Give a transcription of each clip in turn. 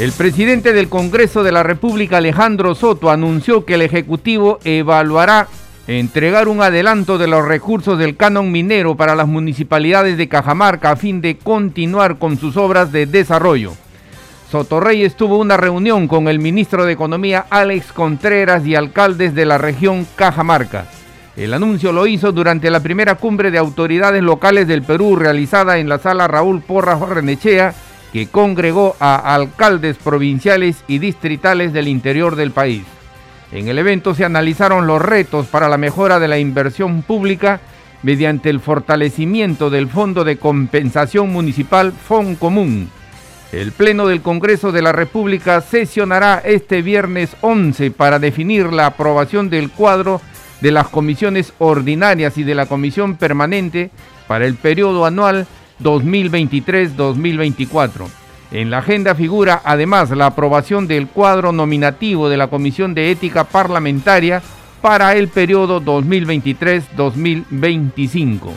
El presidente del Congreso de la República, Alejandro Soto, anunció que el Ejecutivo evaluará entregar un adelanto de los recursos del canon minero para las municipalidades de Cajamarca a fin de continuar con sus obras de desarrollo. Soto Reyes tuvo una reunión con el ministro de Economía Alex Contreras y alcaldes de la región Cajamarca. El anuncio lo hizo durante la primera cumbre de autoridades locales del Perú realizada en la sala Raúl Porras Renechea que congregó a alcaldes provinciales y distritales del interior del país. En el evento se analizaron los retos para la mejora de la inversión pública mediante el fortalecimiento del Fondo de Compensación Municipal Común. El Pleno del Congreso de la República sesionará este viernes 11 para definir la aprobación del cuadro de las comisiones ordinarias y de la comisión permanente para el periodo anual 2023-2024. En la agenda figura además la aprobación del cuadro nominativo de la Comisión de Ética Parlamentaria para el periodo 2023-2025.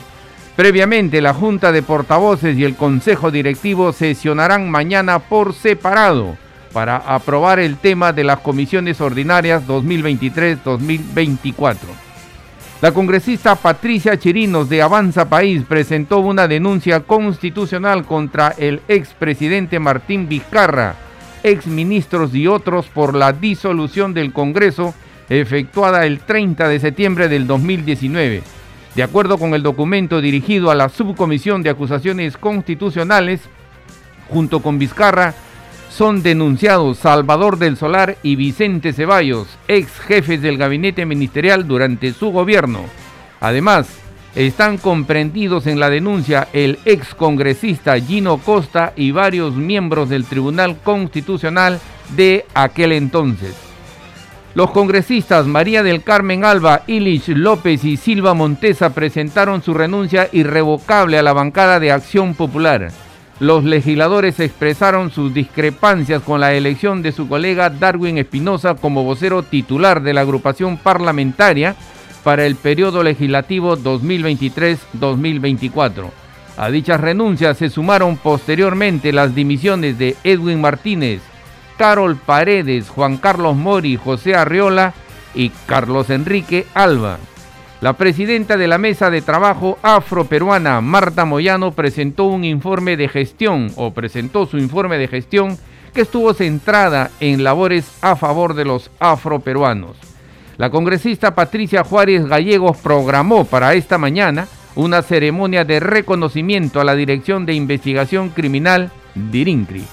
Previamente, la Junta de Portavoces y el Consejo Directivo sesionarán mañana por separado para aprobar el tema de las comisiones ordinarias 2023-2024. La congresista Patricia Chirinos de Avanza País presentó una denuncia constitucional contra el expresidente Martín Vizcarra, exministros y otros por la disolución del Congreso efectuada el 30 de septiembre del 2019. De acuerdo con el documento dirigido a la Subcomisión de Acusaciones Constitucionales, junto con Vizcarra, son denunciados Salvador del Solar y Vicente Ceballos, ex jefes del gabinete ministerial durante su gobierno. Además, están comprendidos en la denuncia el ex congresista Gino Costa y varios miembros del Tribunal Constitucional de aquel entonces. Los congresistas María del Carmen Alba, Ilich López y Silva Montesa presentaron su renuncia irrevocable a la bancada de Acción Popular los legisladores expresaron sus discrepancias con la elección de su colega Darwin Espinosa como vocero titular de la agrupación parlamentaria para el periodo legislativo 2023-2024. A dichas renuncias se sumaron posteriormente las dimisiones de Edwin Martínez, Carol Paredes, Juan Carlos Mori, José Arriola y Carlos Enrique Alba. La presidenta de la Mesa de Trabajo Afroperuana, Marta Moyano, presentó un informe de gestión o presentó su informe de gestión que estuvo centrada en labores a favor de los afroperuanos. La congresista Patricia Juárez Gallegos programó para esta mañana una ceremonia de reconocimiento a la Dirección de Investigación Criminal DIRINCRI.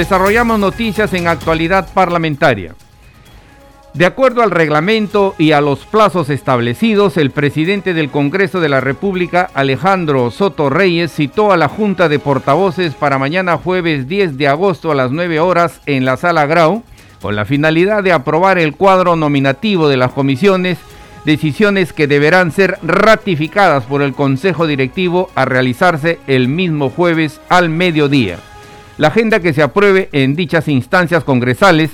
Desarrollamos noticias en actualidad parlamentaria. De acuerdo al reglamento y a los plazos establecidos, el presidente del Congreso de la República, Alejandro Soto Reyes, citó a la Junta de Portavoces para mañana jueves 10 de agosto a las 9 horas en la Sala Grau, con la finalidad de aprobar el cuadro nominativo de las comisiones, decisiones que deberán ser ratificadas por el Consejo Directivo a realizarse el mismo jueves al mediodía. La agenda que se apruebe en dichas instancias congresales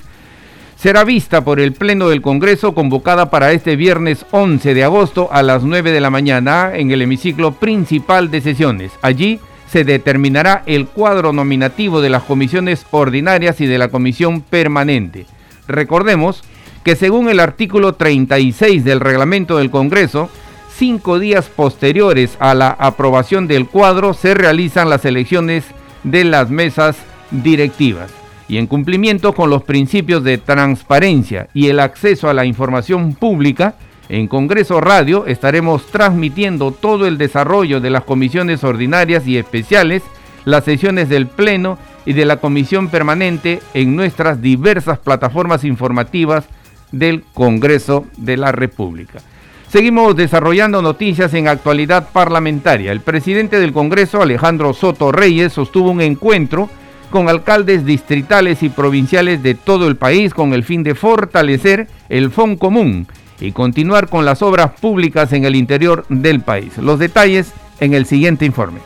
será vista por el Pleno del Congreso convocada para este viernes 11 de agosto a las 9 de la mañana en el hemiciclo principal de sesiones. Allí se determinará el cuadro nominativo de las comisiones ordinarias y de la comisión permanente. Recordemos que según el artículo 36 del reglamento del Congreso, cinco días posteriores a la aprobación del cuadro se realizan las elecciones de las mesas directivas y en cumplimiento con los principios de transparencia y el acceso a la información pública, en Congreso Radio estaremos transmitiendo todo el desarrollo de las comisiones ordinarias y especiales, las sesiones del Pleno y de la Comisión Permanente en nuestras diversas plataformas informativas del Congreso de la República. Seguimos desarrollando noticias en actualidad parlamentaria. El presidente del Congreso, Alejandro Soto Reyes, sostuvo un encuentro con alcaldes distritales y provinciales de todo el país con el fin de fortalecer el FON común y continuar con las obras públicas en el interior del país. Los detalles en el siguiente informe.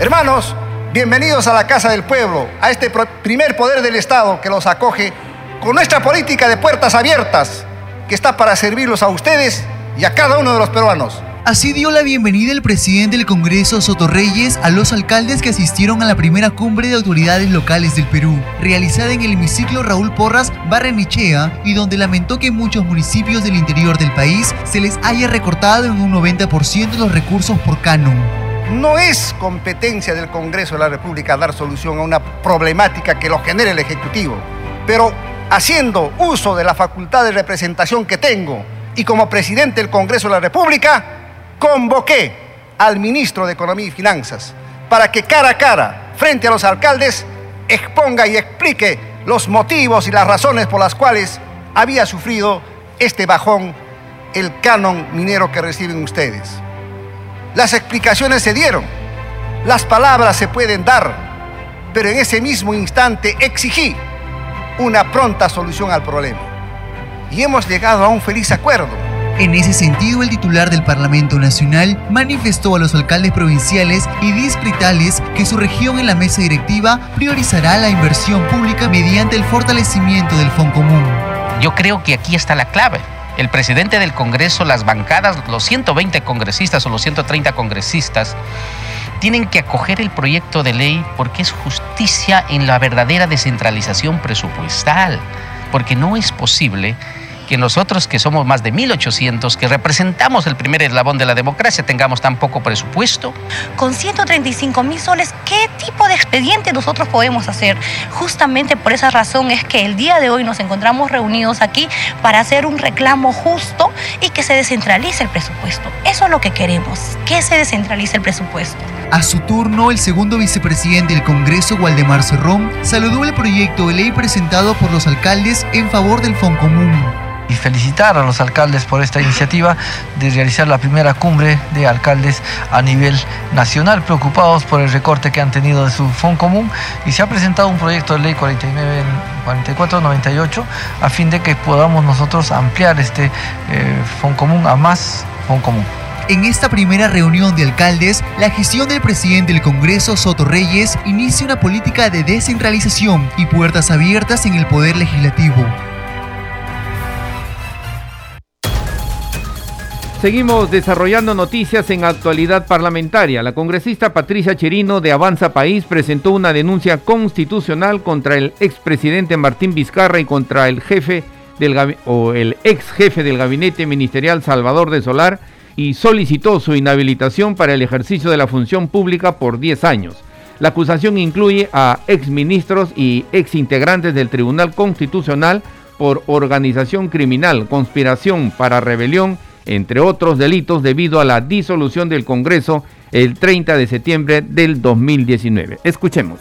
Hermanos, bienvenidos a la Casa del Pueblo, a este primer poder del Estado que los acoge con nuestra política de puertas abiertas que está para servirlos a ustedes y a cada uno de los peruanos. Así dio la bienvenida el presidente del Congreso Soto Reyes a los alcaldes que asistieron a la primera cumbre de autoridades locales del Perú, realizada en el hemiciclo Raúl Porras Barrenichea y donde lamentó que muchos municipios del interior del país se les haya recortado en un 90% los recursos por canon. No es competencia del Congreso de la República dar solución a una problemática que lo genere el Ejecutivo, pero haciendo uso de la facultad de representación que tengo y como presidente del Congreso de la República, convoqué al ministro de Economía y Finanzas para que cara a cara, frente a los alcaldes, exponga y explique los motivos y las razones por las cuales había sufrido este bajón el canon minero que reciben ustedes. Las explicaciones se dieron, las palabras se pueden dar, pero en ese mismo instante exigí una pronta solución al problema. Y hemos llegado a un feliz acuerdo en ese sentido, el titular del Parlamento Nacional manifestó a los alcaldes provinciales y distritales que su región en la mesa directiva priorizará la inversión pública mediante el fortalecimiento del Fondo Común. Yo creo que aquí está la clave el presidente del Congreso, las bancadas, los 120 congresistas o los 130 congresistas, tienen que acoger el proyecto de ley porque es justicia en la verdadera descentralización presupuestal, porque no es posible que nosotros, que somos más de 1.800, que representamos el primer eslabón de la democracia, tengamos tan poco presupuesto. Con 135 mil soles, ¿qué tipo de expediente nosotros podemos hacer? Justamente por esa razón es que el día de hoy nos encontramos reunidos aquí para hacer un reclamo justo y que se descentralice el presupuesto. Eso es lo que queremos, que se descentralice el presupuesto. A su turno, el segundo vicepresidente del Congreso, Waldemar Cerrón, saludó el proyecto de ley presentado por los alcaldes en favor del Fondo Común y felicitar a los alcaldes por esta iniciativa de realizar la primera cumbre de alcaldes a nivel nacional, preocupados por el recorte que han tenido de su fondo común y se ha presentado un proyecto de ley 49 4498 a fin de que podamos nosotros ampliar este eh, fondo común a más fondo común. En esta primera reunión de alcaldes, la gestión del presidente del Congreso, Soto Reyes, inicia una política de descentralización y puertas abiertas en el poder legislativo. Seguimos desarrollando noticias en actualidad parlamentaria. La congresista Patricia Cherino de Avanza País presentó una denuncia constitucional contra el expresidente Martín Vizcarra y contra el jefe del o el ex jefe del gabinete ministerial Salvador de Solar y solicitó su inhabilitación para el ejercicio de la función pública por 10 años. La acusación incluye a exministros y exintegrantes del Tribunal Constitucional por organización criminal, conspiración para rebelión entre otros delitos, debido a la disolución del Congreso el 30 de septiembre del 2019. Escuchemos.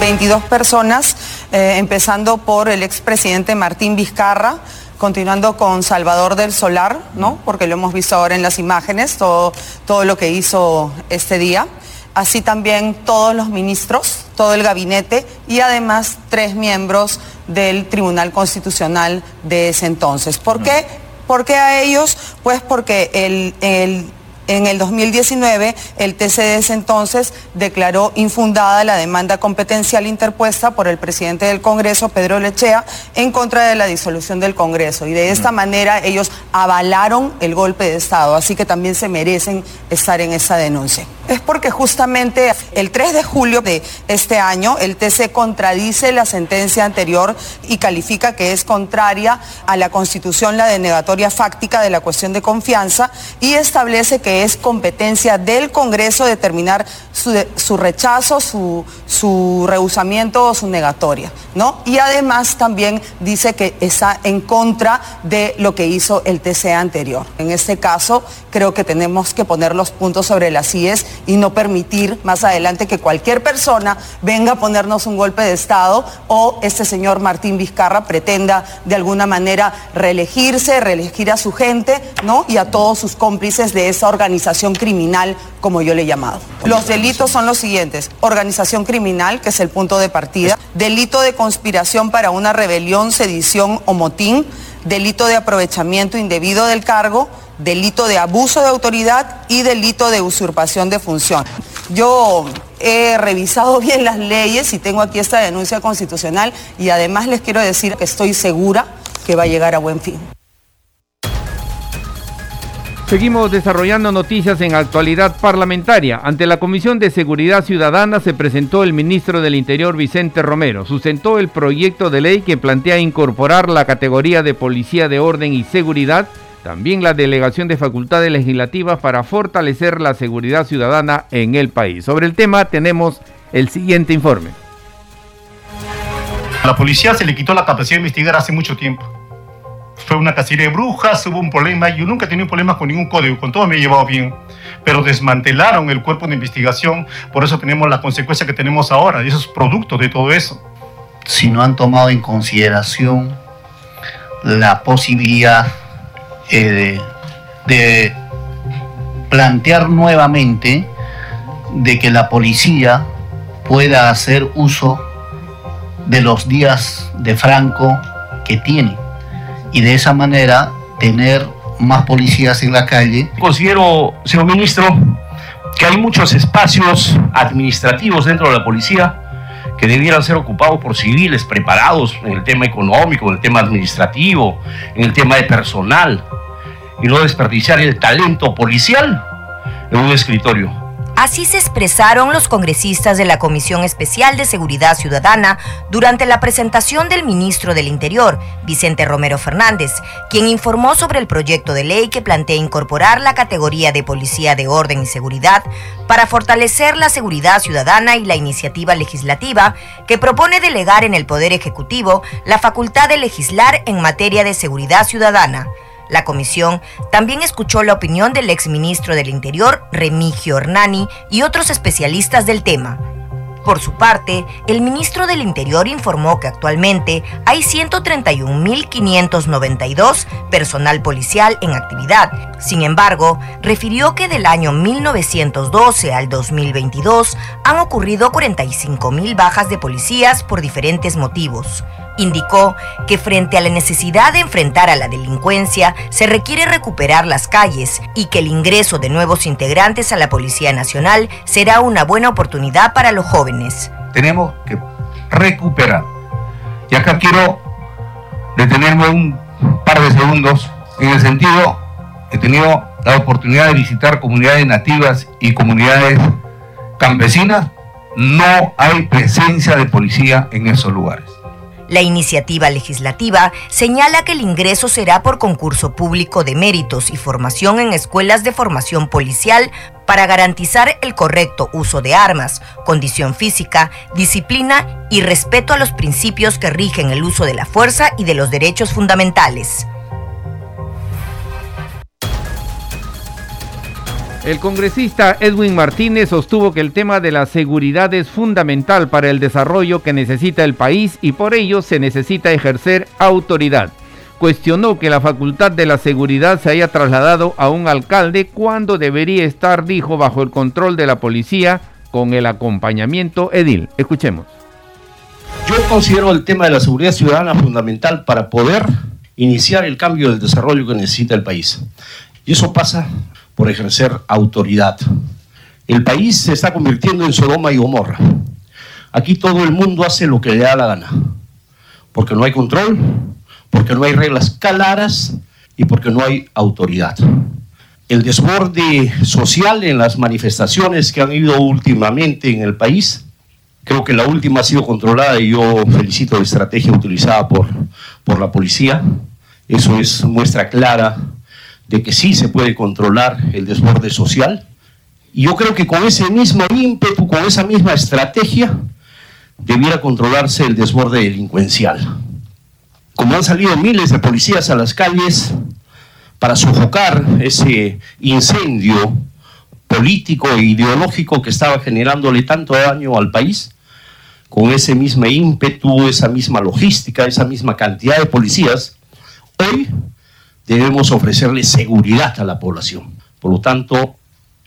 22 personas, eh, empezando por el expresidente Martín Vizcarra, continuando con Salvador del Solar, ¿no? Porque lo hemos visto ahora en las imágenes, todo, todo lo que hizo este día. Así también todos los ministros, todo el gabinete y además tres miembros del Tribunal Constitucional de ese entonces. ¿Por qué? ¿Por qué a ellos? Pues porque el, en el 2019, el TCDS entonces declaró infundada la demanda competencial interpuesta por el presidente del Congreso, Pedro Lechea, en contra de la disolución del Congreso. Y de esta manera ellos avalaron el golpe de Estado, así que también se merecen estar en esa denuncia. Es porque justamente el 3 de julio de este año el TC contradice la sentencia anterior y califica que es contraria a la Constitución la denegatoria fáctica de la cuestión de confianza y establece que es competencia del Congreso determinar su, rechazo, su, su, rehusamiento o su negatoria, ¿no? Y además también dice que está en contra de lo que hizo el TC anterior. En este caso, creo que tenemos que poner los puntos sobre las IES y no permitir más adelante que cualquier persona venga a ponernos un golpe de Estado o este señor Martín Vizcarra pretenda de alguna manera reelegirse, reelegir a su gente ¿no? y a todos sus cómplices de esa organización criminal, como yo le he llamado. Los delitos son los siguientes. Organización criminal, que es el punto de partida. Delito de conspiración para una rebelión, sedición o motín. Delito de aprovechamiento indebido del cargo delito de abuso de autoridad y delito de usurpación de función. Yo he revisado bien las leyes y tengo aquí esta denuncia constitucional y además les quiero decir que estoy segura que va a llegar a buen fin. Seguimos desarrollando noticias en actualidad parlamentaria. Ante la Comisión de Seguridad Ciudadana se presentó el ministro del Interior Vicente Romero. Sustentó el proyecto de ley que plantea incorporar la categoría de Policía de Orden y Seguridad también la delegación de facultades legislativas para fortalecer la seguridad ciudadana en el país. Sobre el tema tenemos el siguiente informe. A la policía se le quitó la capacidad de investigar hace mucho tiempo. Fue una cacería de brujas, hubo un problema. Yo nunca he tenido problemas con ningún código, con todo me he llevado bien. Pero desmantelaron el cuerpo de investigación, por eso tenemos la consecuencia que tenemos ahora, y eso es producto de todo eso. Si no han tomado en consideración la posibilidad eh, de, plantear nuevamente de que la policía pueda hacer uso de los días de Franco que tiene y de esa manera tener más policías en la calle. Considero, señor ministro, que hay muchos espacios administrativos dentro de la policía que debieran ser ocupados por civiles preparados en el tema económico, en el tema administrativo, en el tema de personal y no desperdiciar el talento policial en un escritorio. Así se expresaron los congresistas de la Comisión Especial de Seguridad Ciudadana durante la presentación del ministro del Interior, Vicente Romero Fernández, quien informó sobre el proyecto de ley que plantea incorporar la categoría de Policía de Orden y Seguridad para fortalecer la seguridad ciudadana y la iniciativa legislativa que propone delegar en el Poder Ejecutivo la facultad de legislar en materia de seguridad ciudadana. La comisión también escuchó la opinión del exministro del Interior, Remigio Hernani, y otros especialistas del tema. Por su parte, el ministro del Interior informó que actualmente hay 131.592 personal policial en actividad. Sin embargo, refirió que del año 1912 al 2022 han ocurrido 45.000 bajas de policías por diferentes motivos. Indicó que frente a la necesidad de enfrentar a la delincuencia, se requiere recuperar las calles y que el ingreso de nuevos integrantes a la Policía Nacional será una buena oportunidad para los jóvenes. Tenemos que recuperar. Y acá quiero detenerme un par de segundos en el sentido, he tenido la oportunidad de visitar comunidades nativas y comunidades campesinas, no hay presencia de policía en esos lugares. La iniciativa legislativa señala que el ingreso será por concurso público de méritos y formación en escuelas de formación policial para garantizar el correcto uso de armas, condición física, disciplina y respeto a los principios que rigen el uso de la fuerza y de los derechos fundamentales. El congresista Edwin Martínez sostuvo que el tema de la seguridad es fundamental para el desarrollo que necesita el país y por ello se necesita ejercer autoridad. Cuestionó que la facultad de la seguridad se haya trasladado a un alcalde cuando debería estar, dijo, bajo el control de la policía con el acompañamiento edil. Escuchemos. Yo considero el tema de la seguridad ciudadana fundamental para poder iniciar el cambio del desarrollo que necesita el país. Y eso pasa por ejercer autoridad. El país se está convirtiendo en Sodoma y Gomorra. Aquí todo el mundo hace lo que le da la gana, porque no hay control, porque no hay reglas claras y porque no hay autoridad. El desborde social en las manifestaciones que han ido últimamente en el país, creo que la última ha sido controlada y yo felicito la estrategia utilizada por, por la policía. Eso es muestra clara de que sí se puede controlar el desborde social. Y yo creo que con ese mismo ímpetu, con esa misma estrategia, debiera controlarse el desborde delincuencial. Como han salido miles de policías a las calles para sofocar ese incendio político e ideológico que estaba generándole tanto daño al país, con ese mismo ímpetu, esa misma logística, esa misma cantidad de policías, hoy debemos ofrecerle seguridad a la población. Por lo tanto,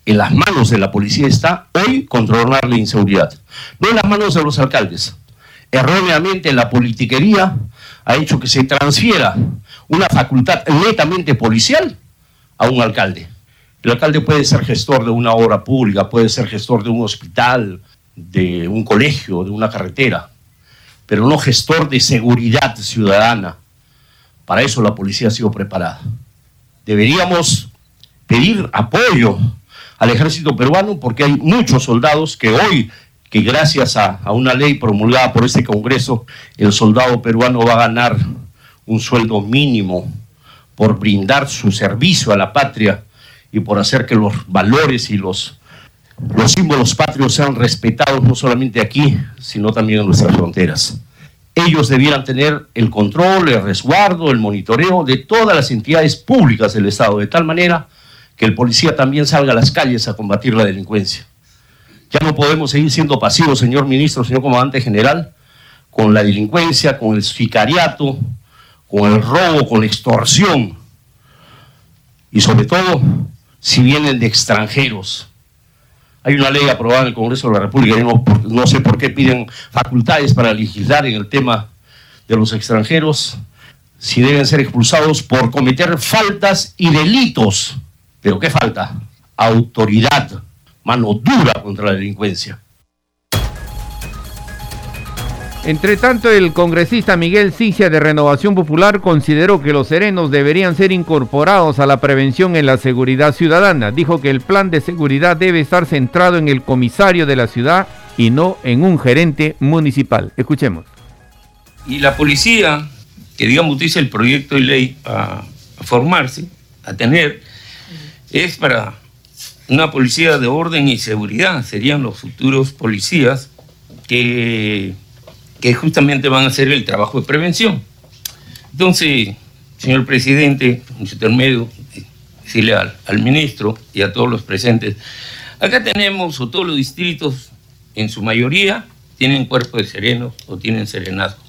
en las manos de la policía está hoy controlar la inseguridad, no en las manos de los alcaldes. Erróneamente la politiquería ha hecho que se transfiera una facultad netamente policial a un alcalde. El alcalde puede ser gestor de una obra pública, puede ser gestor de un hospital, de un colegio, de una carretera, pero no gestor de seguridad ciudadana. Para eso la policía ha sido preparada. Deberíamos pedir apoyo al ejército peruano porque hay muchos soldados que hoy, que gracias a, una ley promulgada por este Congreso, el soldado peruano va a ganar un sueldo mínimo por brindar su servicio a la patria y por hacer que los valores y los, los símbolos patrios sean respetados no solamente aquí, sino también en nuestras fronteras. Ellos debieran tener el control, el resguardo, el monitoreo de todas las entidades públicas del Estado, de tal manera que el policía también salga a las calles a combatir la delincuencia. Ya no podemos seguir siendo pasivos, señor ministro, señor comandante general, con la delincuencia, con el sicariato, con el robo, con la extorsión. Y sobre todo, si vienen de extranjeros. Hay una ley aprobada en el Congreso de la República, no sé por qué piden facultades para legislar en el tema de los extranjeros, si deben ser expulsados por cometer faltas y delitos. ¿Pero qué falta? Autoridad, mano dura contra la delincuencia. Entre tanto, el congresista Miguel Cicia de Renovación Popular consideró que los serenos deberían ser incorporados a la prevención en la seguridad ciudadana. Dijo que el plan de seguridad debe estar centrado en el comisario de la ciudad y no en un gerente municipal. Escuchemos. Y la policía, que digamos dice el proyecto de ley a formarse, a tener, es para una policía de orden y seguridad. Serían los futuros policías que que justamente van a hacer el trabajo de prevención. Entonces, señor presidente, en su intermedio, decirle al, al, ministro y a todos los presentes, acá tenemos, o todos los distritos, en su mayoría, tienen cuerpo de serenos o tienen serenazgo.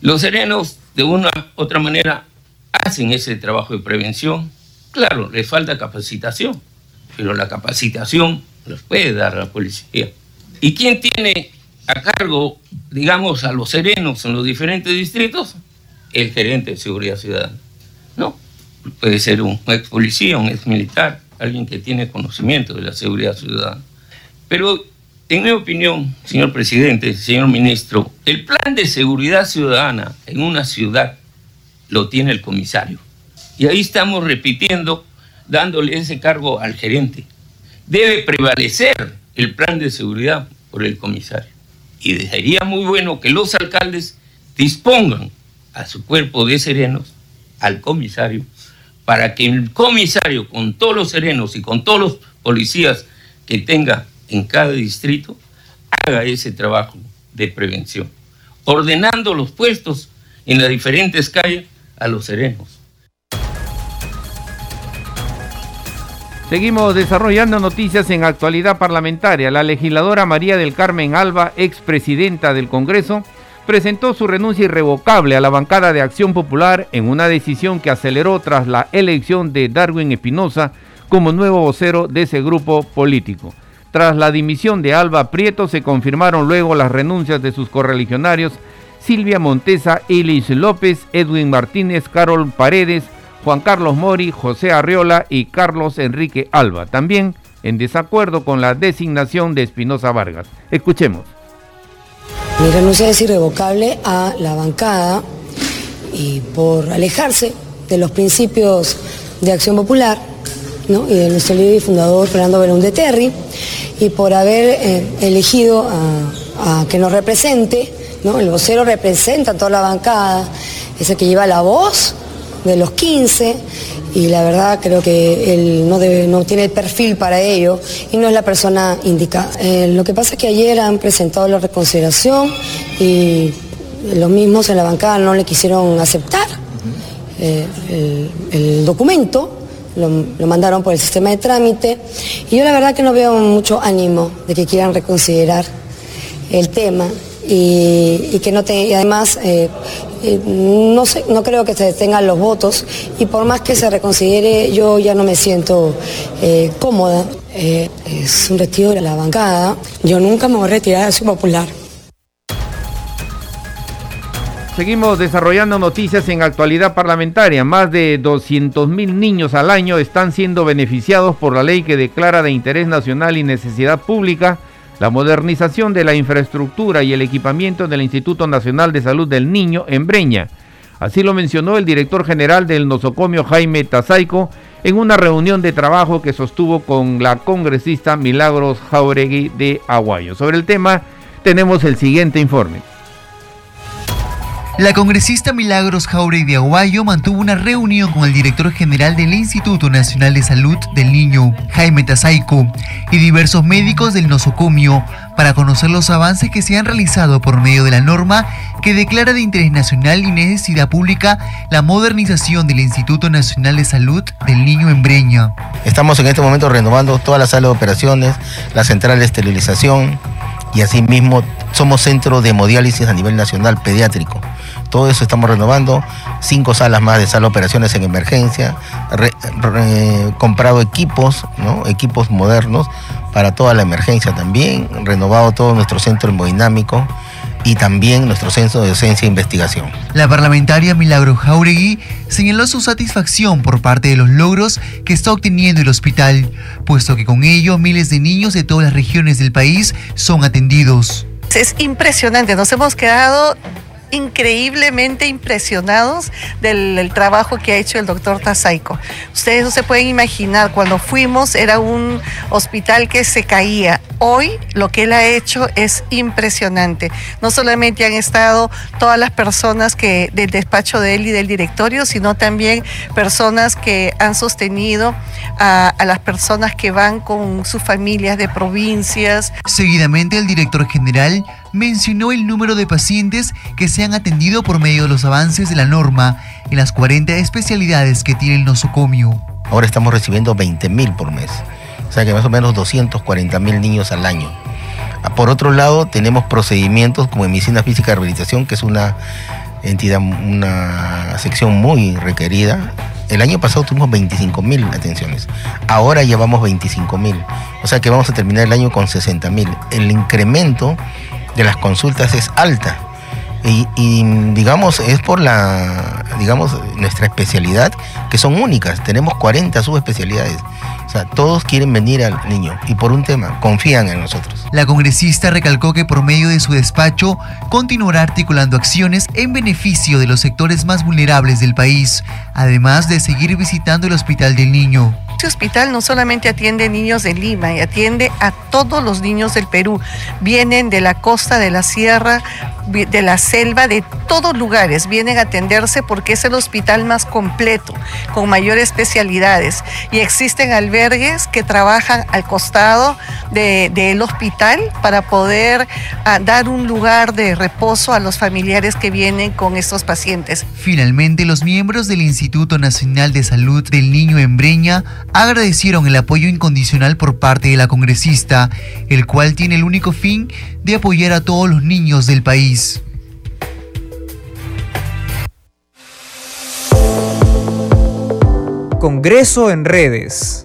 Los serenos, de una u otra manera, hacen ese trabajo de prevención. Claro, les falta capacitación, pero la capacitación los puede dar la policía. ¿Y quién tiene a cargo, digamos, a los serenos en los diferentes distritos, el gerente de seguridad ciudadana. No, puede ser un ex policía, un ex militar, alguien que tiene conocimiento de la seguridad ciudadana. Pero, en mi opinión, señor presidente, señor ministro, el plan de seguridad ciudadana en una ciudad lo tiene el comisario. Y ahí estamos repitiendo, dándole ese cargo al gerente. Debe prevalecer el plan de seguridad por el comisario y sería muy bueno que los alcaldes dispongan a su cuerpo de serenos, al comisario, para que el comisario, con todos los serenos y con todos los policías que tenga en cada distrito, haga ese trabajo de prevención, ordenando los puestos en las diferentes calles a los serenos. Seguimos desarrollando noticias en actualidad parlamentaria. La legisladora María del Carmen Alba, expresidenta del Congreso, presentó su renuncia irrevocable a la bancada de Acción Popular en una decisión que aceleró tras la elección de Darwin Espinosa como nuevo vocero de ese grupo político. Tras la dimisión de Alba Prieto se confirmaron luego las renuncias de sus correligionarios Silvia Montesa, Elis López, Edwin Martínez, Carol Paredes, Juan Carlos Mori, José Arriola y Carlos Enrique Alba, también en desacuerdo con la designación de Espinosa Vargas. Escuchemos. Mi renuncia es irrevocable a la bancada y por alejarse de los principios de acción popular ¿no? y de nuestro líder y fundador Fernando Belón de Terry y por haber eh, elegido a, que nos represente, ¿no? el vocero representa a toda la bancada, es el que lleva la voz de los 15 y la verdad creo que él no, debe, no tiene el perfil para ello y no es la persona indicada. Eh, lo que pasa es que ayer han presentado la reconsideración y los mismos en la bancada no le quisieron aceptar eh, el, documento, lo, mandaron por el sistema de trámite y yo la verdad que no veo mucho ánimo de que quieran reconsiderar el tema y, que no te, y además eh, eh, no no creo que se detengan los votos y por más que se reconsidere yo ya no me siento eh, cómoda. es un retiro de la bancada. Yo nunca me voy a retirar de su popular. Seguimos desarrollando noticias en actualidad parlamentaria. Más de 200.000 niños al año están siendo beneficiados por la ley que declara de interés nacional y necesidad pública la modernización de la infraestructura y el equipamiento del Instituto Nacional de Salud del Niño en Breña. Así lo mencionó el director general del nosocomio Jaime Tazaico en una reunión de trabajo que sostuvo con la congresista Milagros Jauregui de Aguayo. Sobre el tema tenemos el siguiente informe. La congresista Milagros Jauregui Aguayo mantuvo una reunión con el director general del Instituto Nacional de Salud del Niño, Jaime Tazaico, y diversos médicos del nosocomio para conocer los avances que se han realizado por medio de la norma que declara de interés nacional y necesidad pública la modernización del Instituto Nacional de Salud del Niño en Breña. Estamos en este momento renovando toda la sala de operaciones, la central de esterilización y asimismo somos centro de hemodiálisis a nivel nacional pediátrico. Todo eso estamos renovando, cinco salas más de sala de operaciones en emergencia, comprado equipos, ¿no? equipos modernos para toda la emergencia también, renovado todo nuestro centro hemodinámico y también nuestro centro de docencia e investigación. La parlamentaria Milagro Jauregui señaló su satisfacción por parte de los logros que está obteniendo el hospital, puesto que con ello miles de niños de todas las regiones del país son atendidos. Es impresionante, nos hemos quedado increíblemente impresionados del, trabajo que ha hecho el doctor Tazaico. Ustedes no se pueden imaginar, cuando fuimos era un hospital que se caía. Hoy lo que él ha hecho es impresionante. No solamente han estado todas las personas que del despacho de él y del directorio, sino también personas que han sostenido a las personas que van con sus familias de provincias. Seguidamente el director general mencionó el número de pacientes que se han atendido por medio de los avances de la norma en las 40 especialidades que tiene el nosocomio. Ahora estamos recibiendo 20.000 por mes, o sea que más o menos 240.000 niños al año. Ah, por otro lado, tenemos procedimientos como en medicina física de rehabilitación, que es una entidad, una sección muy requerida. El año pasado tuvimos 25.000 atenciones, ahora llevamos 25.000, o sea que vamos a terminar el año con 60.000. El incremento de las consultas es alta. Y, digamos, es por la, digamos, nuestra especialidad, que son únicas. Tenemos 40 subespecialidades. O sea, todos quieren venir al niño y por un tema, confían en nosotros. La congresista recalcó que por medio de su despacho continuará articulando acciones en beneficio de los sectores más vulnerables del país, además de seguir visitando el Hospital del Niño. Este hospital no solamente atiende niños de Lima, atiende a todos los niños del Perú. Vienen de la costa, de la sierra, de la selva, de todos lugares. Vienen a atenderse porque es el hospital más completo, con mayores especialidades. Y existen albergues que trabajan al costado del hospital para poder ah, dar un lugar de reposo a los familiares que vienen con estos pacientes. Finalmente, los miembros del Instituto Nacional de Salud del Niño en Breña agradecieron el apoyo incondicional por parte de la congresista, el cual tiene el único fin de apoyar a todos los niños del país. Congreso en redes.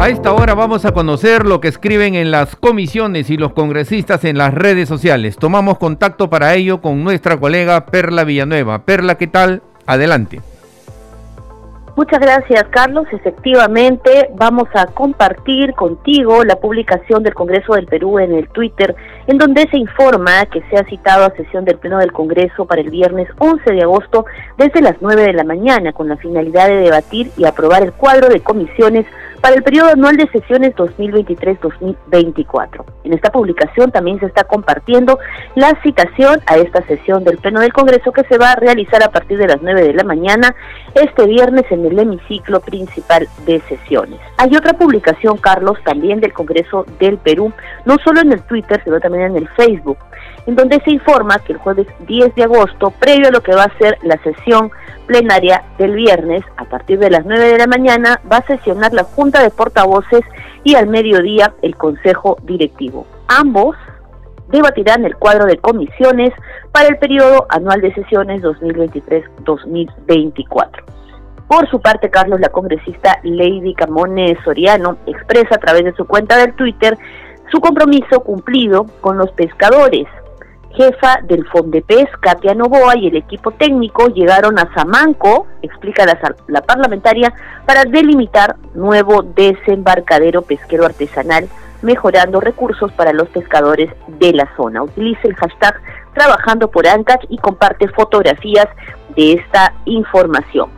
A esta hora vamos a conocer lo que escriben en las comisiones y los congresistas en las redes sociales. Tomamos contacto para ello con nuestra colega Perla Villanueva. Perla, ¿qué tal? Adelante. Muchas gracias, Carlos. Efectivamente, vamos a compartir contigo la publicación del Congreso del Perú en el Twitter, en donde se informa que se ha citado a sesión del Pleno del Congreso para el viernes 11 de agosto desde las 9 de la mañana, con la finalidad de debatir y aprobar el cuadro de comisiones para el periodo anual de sesiones 2023-2024. En esta publicación también se está compartiendo la citación a esta sesión del Pleno del Congreso que se va a realizar a partir de las 9 de la mañana este viernes en el hemiciclo principal de sesiones. Hay otra publicación, Carlos, también del Congreso del Perú, no solo en el Twitter, sino también en el Facebook en donde se informa que el jueves 10 de agosto, previo a lo que va a ser la sesión plenaria del viernes, a partir de las 9 de la mañana, va a sesionar la Junta de Portavoces y al mediodía el Consejo Directivo. Ambos debatirán el cuadro de comisiones para el periodo anual de sesiones 2023-2024. Por su parte, Carlos, la congresista Lady Camone Soriano expresa a través de su cuenta del Twitter su compromiso cumplido con los pescadores. Jefa del Fondepes, Katia Novoa, y el equipo técnico llegaron a Samanco, explica la, la parlamentaria, para delimitar nuevo desembarcadero pesquero artesanal mejorando recursos para los pescadores de la zona. Utilice el hashtag Trabajando por Ancash y comparte fotografías de esta información.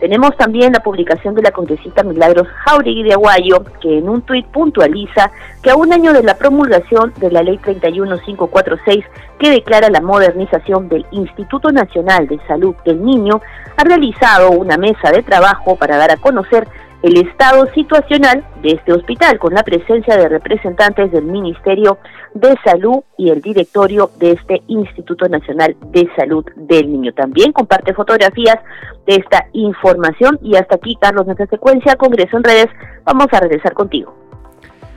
Tenemos también la publicación de la congresista Milagros Jauregui de Aguayo, que en un tuit puntualiza que a un año de la promulgación de la Ley 31546, que declara la modernización del Instituto Nacional de Salud del Niño, ha realizado una mesa de trabajo para dar a conocer el estado situacional de este hospital, con la presencia de representantes del Ministerio de Salud y el directorio de este Instituto Nacional de Salud del Niño. También comparte fotografías de esta información y hasta aquí, Carlos, nuestra secuencia Congreso en Redes. Vamos a regresar contigo.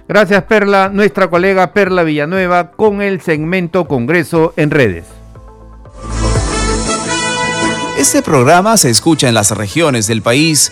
Gracias, Perla. Nuestra colega Perla Villanueva con el segmento Congreso en Redes. Este programa se escucha en las regiones del país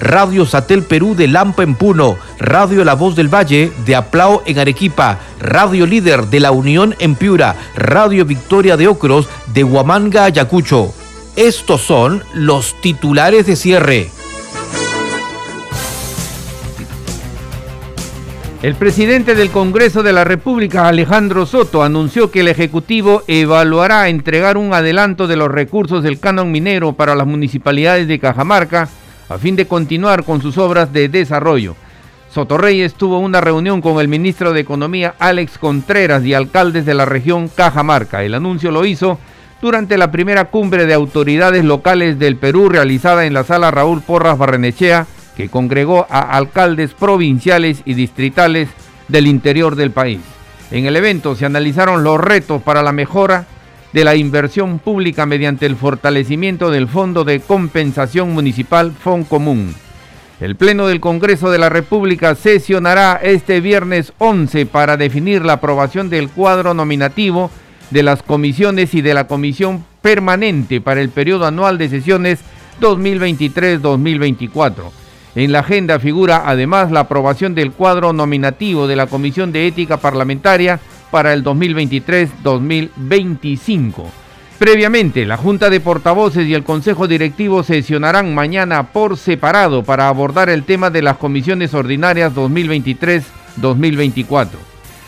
Radio Satel Perú de Lampa en Puno, Radio La Voz del Valle de Aplao en Arequipa, Radio Líder de La Unión en Piura, Radio Victoria de Ocros de Huamanga, Ayacucho. Estos son los titulares de cierre. El presidente del Congreso de la República, Alejandro Soto, anunció que el Ejecutivo evaluará entregar un adelanto de los recursos del canon minero para las municipalidades de Cajamarca a fin de continuar con sus obras de desarrollo. Soto Reyes tuvo una reunión con el ministro de Economía, Alex Contreras, y alcaldes de la región Cajamarca. El anuncio lo hizo durante la primera cumbre de autoridades locales del Perú realizada en la sala Raúl Porras Barrenechea que congregó a alcaldes provinciales y distritales del interior del país. En el evento se analizaron los retos para la mejora de la inversión pública mediante el fortalecimiento del Fondo de Compensación Municipal Común. El Pleno del Congreso de la República sesionará este viernes 11 para definir la aprobación del cuadro nominativo de las comisiones y de la comisión permanente para el periodo anual de sesiones 2023-2024. En la agenda figura además la aprobación del cuadro nominativo de la Comisión de Ética Parlamentaria para el 2023-2025. Previamente, la Junta de Portavoces y el Consejo Directivo sesionarán mañana por separado para abordar el tema de las comisiones ordinarias 2023-2024.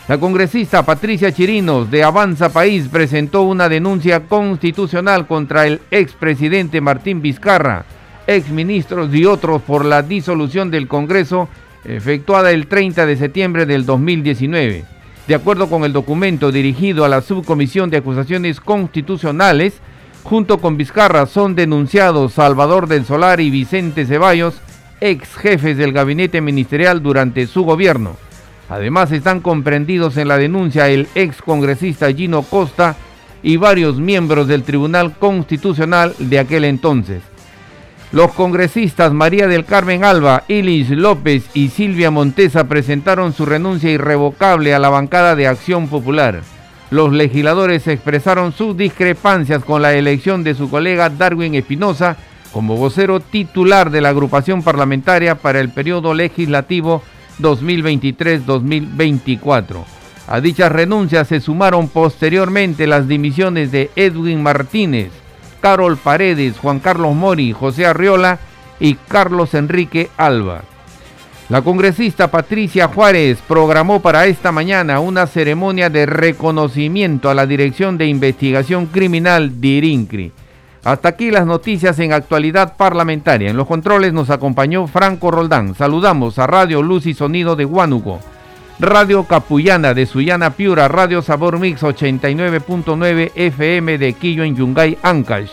La congresista Patricia Chirinos de Avanza País presentó una denuncia constitucional contra el expresidente Martín Vizcarra exministros y otros por la disolución del Congreso efectuada el 30 de septiembre del 2019. De acuerdo con el documento dirigido a la Subcomisión de Acusaciones Constitucionales, junto con Vizcarra son denunciados Salvador del Solar y Vicente Ceballos, ex jefes del gabinete ministerial durante su gobierno. Además están comprendidos en la denuncia el ex congresista Gino Costa y varios miembros del Tribunal Constitucional de aquel entonces. Los congresistas María del Carmen Alba, Ilis López y Silvia Montesa presentaron su renuncia irrevocable a la bancada de Acción Popular. Los legisladores expresaron sus discrepancias con la elección de su colega Darwin Espinosa como vocero titular de la agrupación parlamentaria para el periodo legislativo 2023-2024. A dichas renuncias se sumaron posteriormente las dimisiones de Edwin Martínez, Carol Paredes, Juan Carlos Mori, José Arriola y Carlos Enrique Alba. La congresista Patricia Juárez programó para esta mañana una ceremonia de reconocimiento a la Dirección de Investigación Criminal de IRINCRI. Hasta aquí las noticias en actualidad parlamentaria. En los controles nos acompañó Franco Roldán. Saludamos a Radio Luz y Sonido de Huánuco, Radio Capullana de Suyana Piura, Radio Sabor Mix 89.9 FM de Quillo en Yungay, Ancash.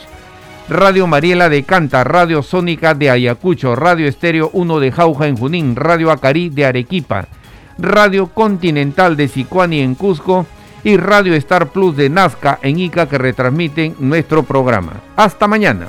Radio Mariela de Canta, Radio Sónica de Ayacucho, Radio Estéreo 1 de Jauja en Junín, Radio Acarí de Arequipa, Radio Continental de Sicuani en Cusco y Radio Star Plus de Nazca en Ica que retransmiten nuestro programa. Hasta mañana.